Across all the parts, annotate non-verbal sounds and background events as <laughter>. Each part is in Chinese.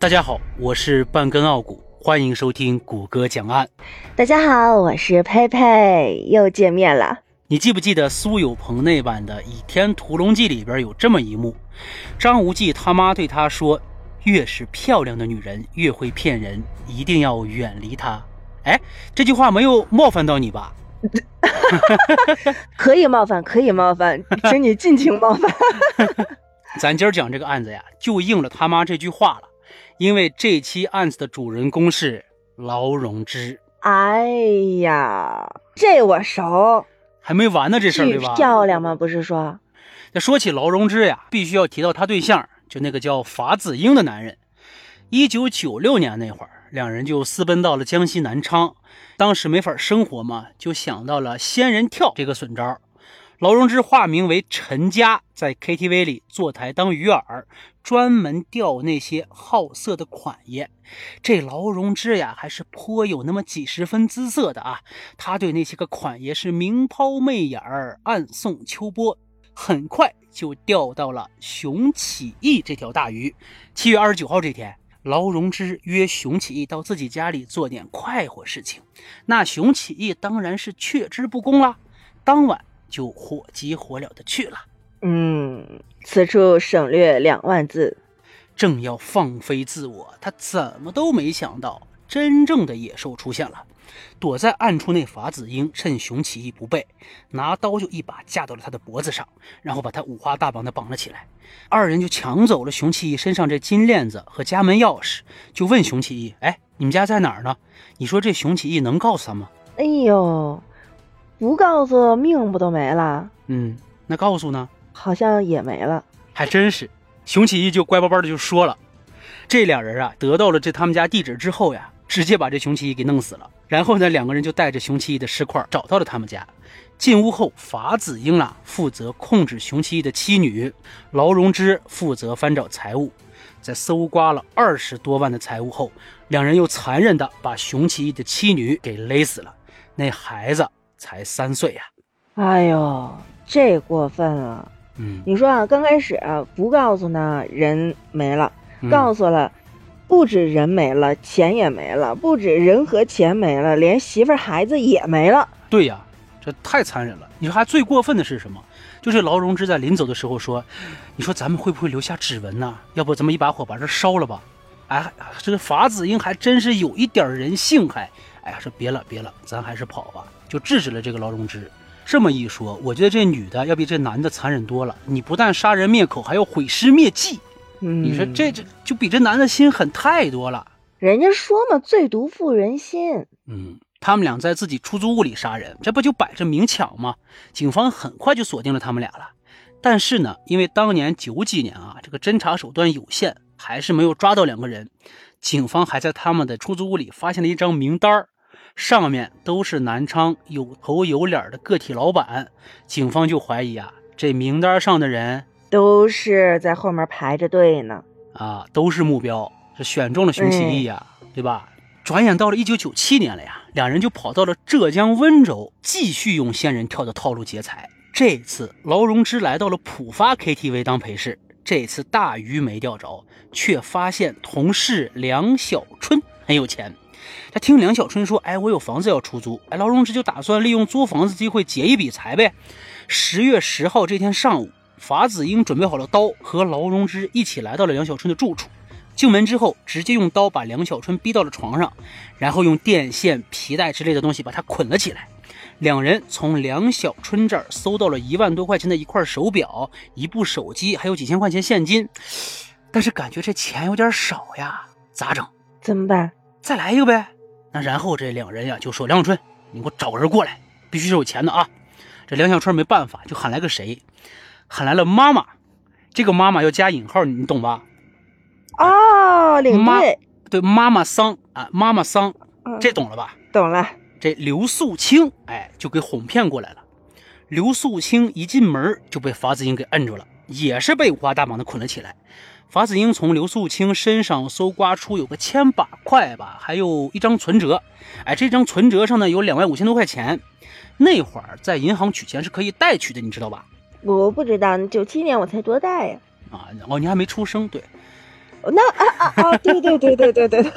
大家好，我是半根傲骨，欢迎收听谷歌讲案。大家好，我是佩佩，又见面了。你记不记得苏有朋那版的《倚天屠龙记》里边有这么一幕？张无忌他妈对他说：“越是漂亮的女人，越会骗人，一定要远离她。”哎，这句话没有冒犯到你吧？<laughs> 可以冒犯，可以冒犯，<laughs> 请你尽情冒犯。<laughs> 咱今儿讲这个案子呀，就应了他妈这句话了。因为这期案子的主人公是劳荣枝。哎呀，这我熟，还没完呢，这事儿对吧？漂亮吗？不是说。那说起劳荣枝呀，必须要提到他对象，就那个叫法子英的男人。一九九六年那会儿，两人就私奔到了江西南昌。当时没法生活嘛，就想到了仙人跳这个损招。劳荣枝化名为陈佳，在 KTV 里坐台当鱼饵，专门钓那些好色的款爷。这劳荣枝呀，还是颇有那么几十分姿色的啊。他对那些个款爷是明抛媚眼儿，暗送秋波，很快就钓到了熊起义这条大鱼。七月二十九号这天，劳荣枝约熊起义到自己家里做点快活事情，那熊起义当然是却之不恭啦。当晚。就火急火燎的去了。嗯，此处省略两万字。正要放飞自我，他怎么都没想到，真正的野兽出现了。躲在暗处那法子英趁熊起义不备，拿刀就一把架到了他的脖子上，然后把他五花大绑的绑了起来。二人就抢走了熊起义身上这金链子和家门钥匙，就问熊起义：“哎，你们家在哪儿呢？你说这熊起义能告诉他吗？”哎呦！不告诉命不都没了？嗯，那告诉呢？好像也没了。还真是，熊起义就乖巴巴的就说了。这俩人啊，得到了这他们家地址之后呀，直接把这熊起义给弄死了。然后呢，两个人就带着熊起义的尸块找到了他们家。进屋后，法子英啊负责控制熊起义的妻女，劳荣枝负责翻找财物。在搜刮了二十多万的财物后，两人又残忍的把熊起义的妻女给勒死了。那孩子。才三岁呀！哎呦，这过分了。嗯，你说啊，刚开始啊不告诉呢，人没了；告诉了，不止人没了，钱也没了；不止人和钱没了，连媳妇孩子也没了。对呀，这太残忍了。你说还最过分的是什么？就是劳荣枝在临走的时候说：“你说咱们会不会留下指纹呢？要不咱们一把火把这烧了吧？”哎，这个法子英还真是有一点人性，还哎呀说别了别了，咱还是跑吧。就制止了这个劳荣枝。这么一说，我觉得这女的要比这男的残忍多了。你不但杀人灭口，还要毁尸灭迹。你说这这就比这男的心狠太多了。人家说嘛，最毒妇人心。嗯，他们俩在自己出租屋里杀人，这不就摆着明抢吗？警方很快就锁定了他们俩了。但是呢，因为当年九几年啊，这个侦查手段有限，还是没有抓到两个人。警方还在他们的出租屋里发现了一张名单儿。上面都是南昌有头有脸的个体老板，警方就怀疑啊，这名单上的人都是在后面排着队呢，啊，都是目标，是选中了熊起义呀，对吧？转眼到了一九九七年了呀，两人就跑到了浙江温州，继续用仙人跳的套路劫财。这次劳荣枝来到了浦发 KTV 当陪侍，这次大鱼没钓着，却发现同事梁小春很有钱。他听梁小春说：“哎，我有房子要出租。”哎，劳荣枝就打算利用租房子机会劫一笔财呗。十月十号这天上午，法子英准备好了刀，和劳荣枝一起来到了梁小春的住处。进门之后，直接用刀把梁小春逼到了床上，然后用电线、皮带之类的东西把他捆了起来。两人从梁小春这儿搜到了一万多块钱的一块手表、一部手机，还有几千块钱现金。但是感觉这钱有点少呀，咋整？怎么办？再来一个呗，那然后这两人呀就说：“梁小春，你给我找个人过来，必须是有钱的啊！”这梁小春没办法，就喊来个谁？喊来了妈妈。这个妈妈要加引号，你懂吧？哦，领队。对，妈妈桑啊，妈妈桑，这懂了吧？懂了。这刘素清，哎，就给哄骗过来了。刘素清一进门就被法子英给摁住了，也是被五花大绑的捆了起来。法子英从刘素清身上搜刮出有个千把块吧，还有一张存折。哎，这张存折上呢有两万五千多块钱。那会儿在银行取钱是可以代取的，你知道吧？我不知道，九七年我才多大呀？啊，哦，你还没出生。对，那啊啊啊！对对对对对对对。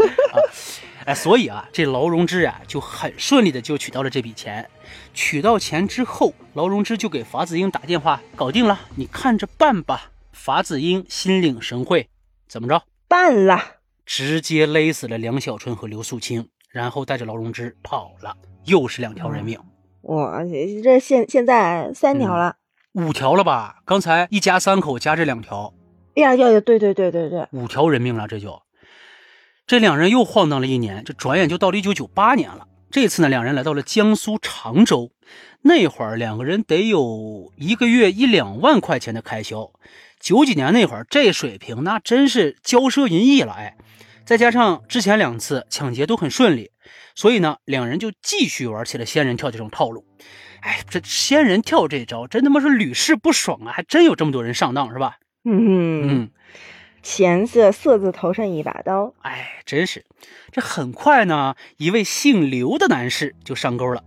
<laughs> 哎，所以啊，这劳荣枝啊就很顺利的就取到了这笔钱。取到钱之后，劳荣枝就给法子英打电话，搞定了，你看着办吧。法子英心领神会，怎么着？办了，直接勒死了梁小春和刘素清，然后带着劳荣枝跑了，又是两条人命。哇，这现现在三条了，五条了吧？刚才一家三口加这两条，哎呀呀，对对对对对，五条人命了，这就。这两人又晃荡了一年，这转眼就到了一九九八年了。这次呢，两人来到了江苏常州。那会儿两个人得有一个月一两万块钱的开销。九几年那会儿，这水平那真是骄奢淫逸了。哎，再加上之前两次抢劫都很顺利，所以呢，两人就继续玩起了仙人跳这种套路。哎，这仙人跳这招真他妈是屡试不爽啊！还真有这么多人上当，是吧？嗯嗯。钱色色字头上一把刀，哎，真是，这很快呢，一位姓刘的男士就上钩了。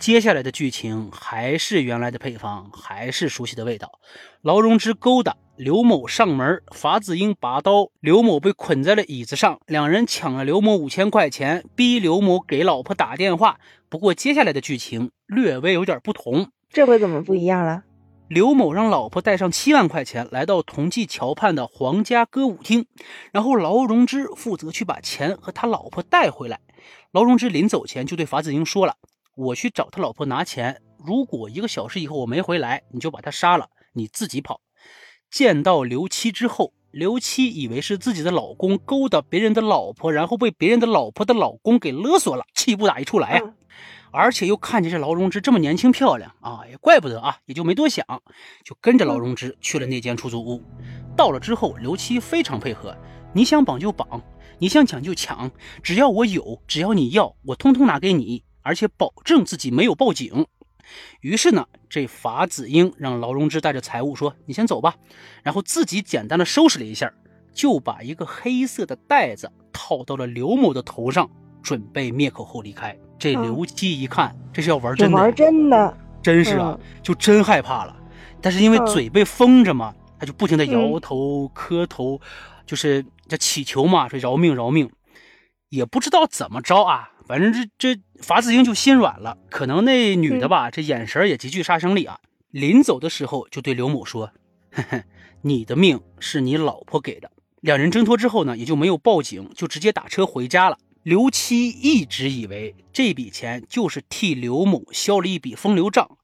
接下来的剧情还是原来的配方，还是熟悉的味道。劳荣枝勾搭刘某上门，法子英拔刀，刘某被捆在了椅子上，两人抢了刘某五千块钱，逼刘某给老婆打电话。不过接下来的剧情略微有点不同，这回怎么不一样了？刘某让老婆带上七万块钱来到同济桥畔的皇家歌舞厅，然后劳荣枝负责去把钱和他老婆带回来。劳荣枝临走前就对法子英说了：“我去找他老婆拿钱，如果一个小时以后我没回来，你就把他杀了，你自己跑。”见到刘七之后，刘七以为是自己的老公勾搭别人的老婆，然后被别人的老婆的老公给勒索了，气不打一处来啊！而且又看见这劳荣枝这么年轻漂亮啊，也怪不得啊，也就没多想，就跟着劳荣枝去了那间出租屋。到了之后，刘七非常配合，你想绑就绑，你想抢就抢，只要我有，只要你要，我通通拿给你，而且保证自己没有报警。于是呢，这法子英让劳荣枝带着财物说：“你先走吧。”然后自己简单的收拾了一下，就把一个黑色的袋子套到了刘某的头上，准备灭口后离开。这刘七一看，这是要玩真的，玩真的，真是啊，就真害怕了。但是因为嘴被封着嘛，他就不停的摇头、磕头，就是这祈求嘛，说饶命、饶命。也不知道怎么着啊，反正这这法子英就心软了。可能那女的吧，这眼神也极具杀伤力啊。临走的时候就对刘某说：“呵呵，你的命是你老婆给的。”两人挣脱之后呢，也就没有报警，就直接打车回家了。刘七一直以为这笔钱就是替刘某消了一笔风流账。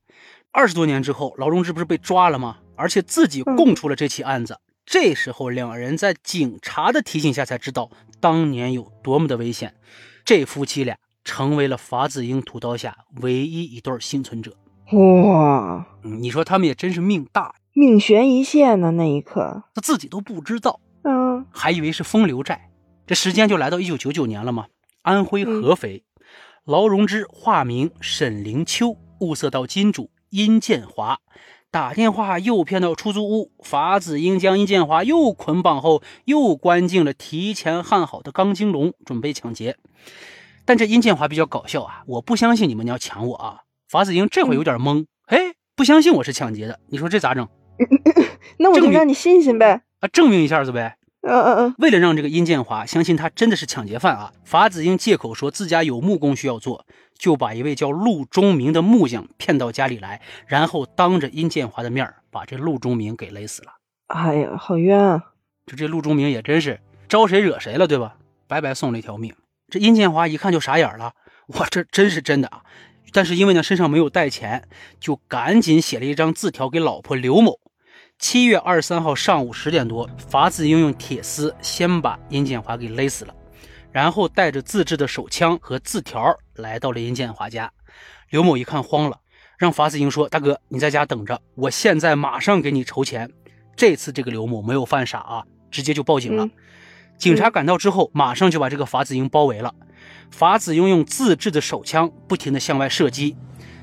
二十多年之后，劳荣枝不是被抓了吗？而且自己供出了这起案子。这时候，两人在警察的提醒下才知道当年有多么的危险。这夫妻俩成为了法子英屠刀下唯一一对幸存者。哇，你说他们也真是命大，命悬一线呢。那一刻，他自己都不知道，嗯，还以为是风流债。这时间就来到一九九九年了嘛？安徽合肥，劳荣枝化名沈灵秋，物色到金主殷建华，打电话诱骗到出租屋，法子英将殷建华又捆绑后，又关进了提前焊好的钢筋笼，准备抢劫。但这殷建华比较搞笑啊！我不相信你们要抢我啊！法子英这会有点懵，哎，不相信我是抢劫的，你说这咋整？那我就让你信信呗，啊，证明一下子呗。嗯嗯嗯，为了让这个殷建华相信他真的是抢劫犯啊，法子英借口说自家有木工需要做，就把一位叫陆忠明的木匠骗到家里来，然后当着殷建华的面把这陆忠明给勒死了。哎呀，好冤啊！就这陆忠明也真是招谁惹谁了，对吧？白白送了一条命。这殷建华一看就傻眼了，哇，这真是真的啊！但是因为呢身上没有带钱，就赶紧写了一张字条给老婆刘某。七月二十三号上午十点多，法子英用铁丝先把殷建华给勒死了，然后带着自制的手枪和字条来到了殷建华家。刘某一看慌了，让法子英说：“大哥，你在家等着，我现在马上给你筹钱。”这次这个刘某没有犯傻啊，直接就报警了。警察赶到之后，马上就把这个法子英包围了。法子英用自制的手枪不停地向外射击，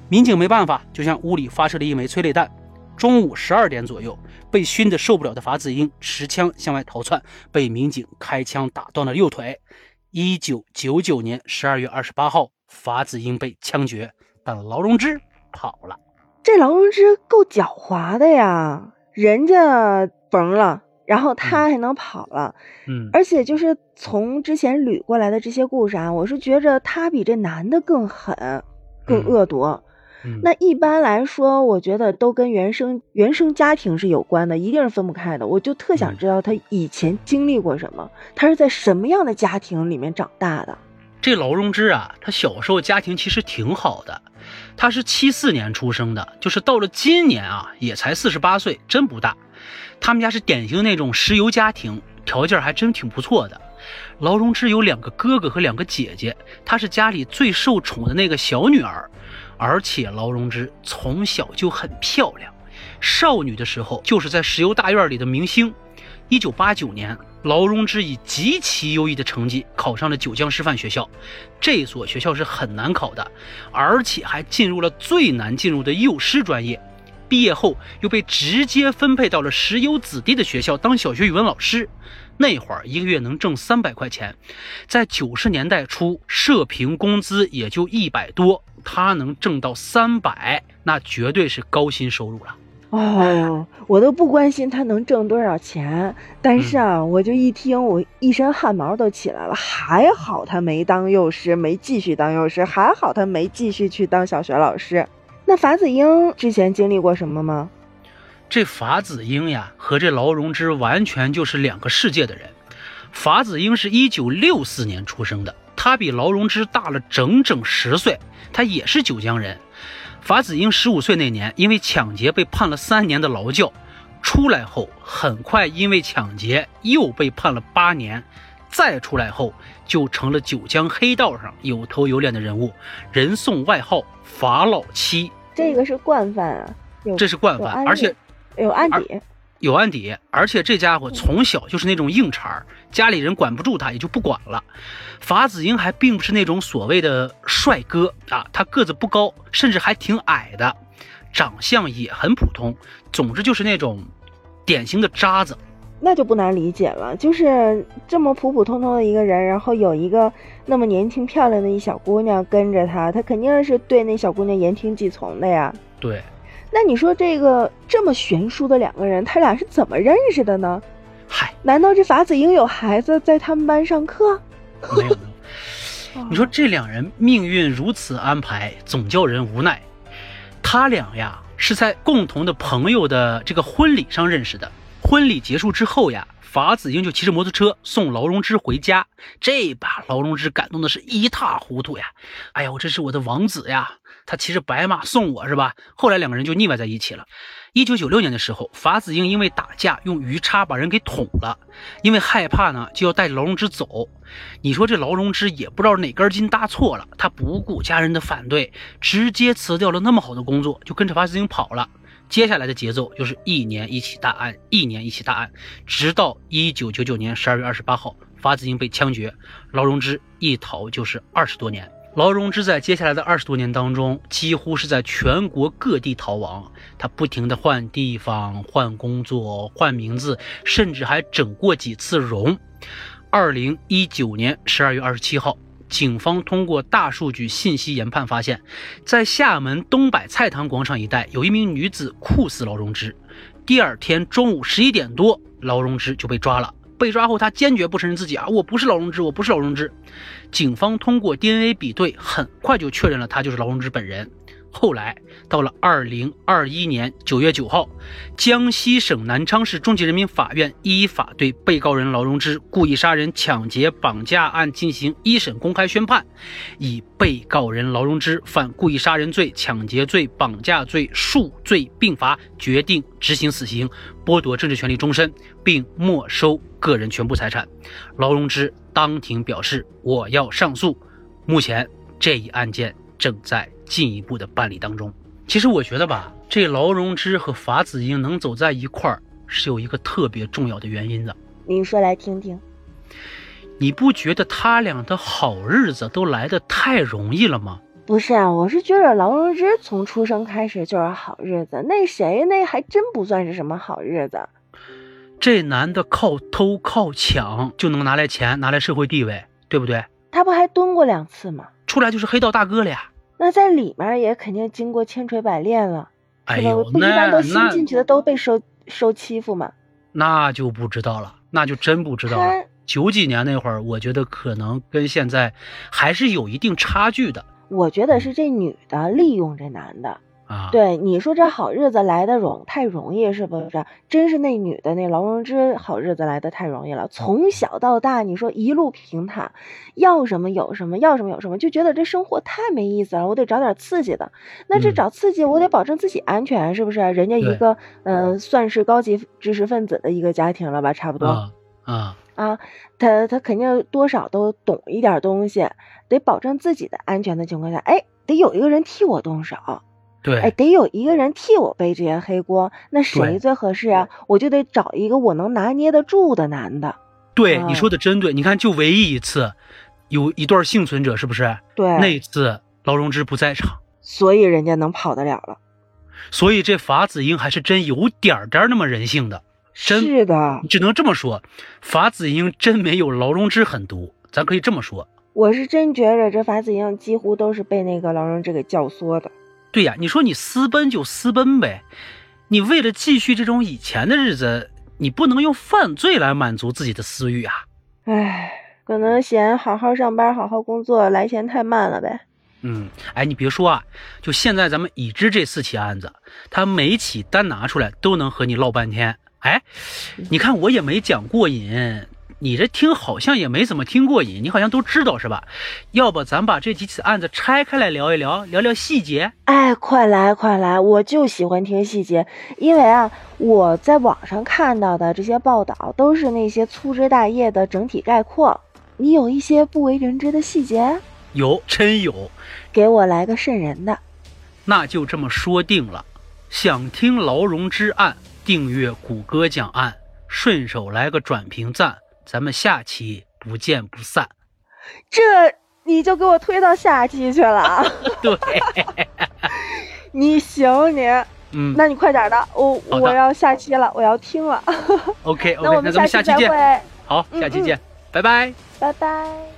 民警没办法，就向屋里发射了一枚催泪弹。中午十二点左右，被熏得受不了的法子英持枪向外逃窜，被民警开枪打断了右腿。一九九九年十二月二十八号，法子英被枪决，但劳荣枝跑了。这劳荣枝够狡猾的呀，人家缝了，然后他还能跑了，嗯，而且就是从之前捋过来的这些故事啊，我是觉着他比这男的更狠，更嗯恶毒。嗯那一般来说，我觉得都跟原生原生家庭是有关的，一定是分不开的。我就特想嗯知道他以前经历过什么，他是在什么样的家庭里面长大的。这劳荣枝啊，他小时候家庭其实挺好的，他是七四年出生的，就是到了今年啊，也才四十八岁，真不大。他们家是典型那种石油家庭，条件还真挺不错的。劳荣枝有两个哥哥和两个姐姐，她是家里最受宠的那个小女儿，而且劳荣枝从小就很漂亮，少女的时候就是在石油大院里的明星。一九八九年，劳荣枝以极其优异的成绩考上了九江师范学校，这所学校是很难考的，而且还进入了最难进入的幼师专业。毕业后又被直接分配到了石油子弟的学校当小学语文老师，那会儿一个月能挣三百块钱，在九十年代初，社平工资也就一百多，他能挣到三百，那绝对是高薪收入了。哦，我都不关心他能挣多少钱，但是啊，我就一听，我一身汗毛都起来了。还好他没当幼师，没继续当幼师，还好他没继续去当小学老师。那法子英之前经历过什么吗？这法子英呀，和这劳荣枝完全就是两个世界的人。法子英是一九六四年出生的，他比劳荣枝大了整整十岁，他也是九江人。法子英十五岁那年，因为抢劫被判了三年的劳教，出来后很快因为抢劫又被判了八年，再出来后就成了九江黑道上有头有脸的人物，人送外号“法老七这个是惯犯啊，”，这是惯犯，而且有案底。有案底，而且这家伙从小就是那种硬茬儿，家里人管不住他，也就不管了。法子英还并不是那种所谓的帅哥啊，他个子不高，甚至还挺矮的，长相也很普通，总之就是那种典型的渣子。那就不难理解了，就是这么普普通通的一个人，然后有一个那么年轻漂亮的一小姑娘跟着他，他肯定是对那小姑娘言听计从的呀。对，那你说这个这么悬殊的两个人，他俩是怎么认识的呢？嗨，难道这法子英有孩子在他们班上课？没有没 <laughs> 有。你说这两人命运如此安排，总叫人无奈。他俩呀是在共同的朋友的这个婚礼上认识的。婚礼结束之后呀，法子英就骑着摩托车送劳荣枝回家，这把劳荣枝感动的是一塌糊涂呀！哎呀，我这是我的王子呀，他骑着白马送我是吧？后来两个人就腻歪在一起了。一九九六年的时候，法子英因为打架用鱼叉把人给捅了，因为害怕呢，就要带着劳荣枝走。你说这劳荣枝也不知道哪根筋搭错了，他不顾家人的反对，直接辞掉了那么好的工作，就跟着法子英跑了。接下来的节奏就是一年一起大案，一年一起大案，直到一九九九年十二月二十八号，法子英被枪决，劳荣枝一逃就是二十多年。劳荣枝在接下来的二十多年当中，几乎是在全国各地逃亡，他不停地换地方、换工作、换名字，甚至还整过几次容。二零一九年十二月二十七号，警方通过大数据信息研判发现，在厦门东百菜堂广场一带，有一名女子酷似劳荣枝。第二天中午十一点多，劳荣枝就被抓了。被抓后，他坚决不承认自己啊，我不是劳荣枝，我不是劳荣枝。警方通过 DNA 比对，很快就确认了他就是劳荣枝本人。后来到了二零二一年九月九号，江西省南昌市中级人民法院依法对被告人劳荣枝故意杀人、抢劫、绑架案进行一审公开宣判，以被告人劳荣枝犯故意杀人罪、抢劫罪、绑架罪数罪并罚，决定执行死刑，剥夺政治权利终身，并没收个人全部财产。劳荣枝当庭表示：“我要上诉。”目前这一案件正在进一步的办理当中。其实我觉得吧，这劳荣枝和法子英能走在一块儿，是有一个特别重要的原因的。你说来听听。你不觉得他俩的好日子都来得太容易了吗？不是啊，我是觉得劳荣枝从出生开始就是好日子，那谁那还真不算是什么好日子。这男的靠偷靠抢就能拿来钱，拿来社会地位，对不对？他不还蹲过两次吗？出来就是黑道大哥了呀！那在里面也肯定经过千锤百炼了？哎呦，不一般都新进去的都被受受欺负吗？那就不知道了，那就真不知道了。他九几年那会儿，我觉得可能跟现在还是有一定差距的我觉得是这女的利用这男的。啊。，对，你说这好日子来的容太容易是不是？真是那女的那劳荣枝好日子来的太容易了，从小到大你说一路平坦，要什么有什么，要什么有什么，就觉得这生活太没意思了，我得找点刺激的。那这嗯找刺激，我得保证自己安全，是不是？人家一对个呃算是高级知识分子的一个家庭了吧，差不多。啊啊，啊，他他肯定多少都懂一点东西，得保证自己的安全的情况下，哎，得有一个人替我动手，哎，对，得有一个人替我背这些黑锅，那谁最合适啊？我就得找一个我能拿捏得住的男的。对，啊你说的真对。你看，就唯一一次有一段幸存者，是不是？对，那一次劳荣枝不在场，所以人家能跑得了了。所以这法子英还是真有点儿点儿那么人性的。真是的，只能这么说，法子英真没有劳荣枝狠毒，咱可以这么说。我是真觉着这法子英几乎都是被那个劳荣枝给教唆的。对呀，你说你私奔就私奔呗，你为了继续这种以前的日子，你不能用犯罪来满足自己的私欲啊。唉，可能嫌好好上班、好好工作来钱太慢了呗。嗯，哎，你别说啊，就现在咱们已知这四起案子，他每起单拿出来都能和你唠半天。哎，你看我也没讲过瘾，你这听好像也没怎么听过瘾，你好像都知道是吧？要不咱把这几起案子拆开来聊一聊，聊聊细节。哎，快来快来！我就喜欢听细节，因为啊，我在网上看到的这些报道都是那些粗枝大叶的整体概括。你有一些不为人知的细节，有，真有，给我来个瘆人的。那就这么说定了。想听劳荣枝案，订阅谷歌讲案，顺手来个转评赞，咱们下期不见不散。这你就给我推到下期去了啊！<laughs> 对，<laughs> 你行你，嗯那你快点的，我的我要下期了，我要听了。<laughs> OK 那 OK，我们那我们下下期见。再会，好，嗯下期见，拜拜。拜拜。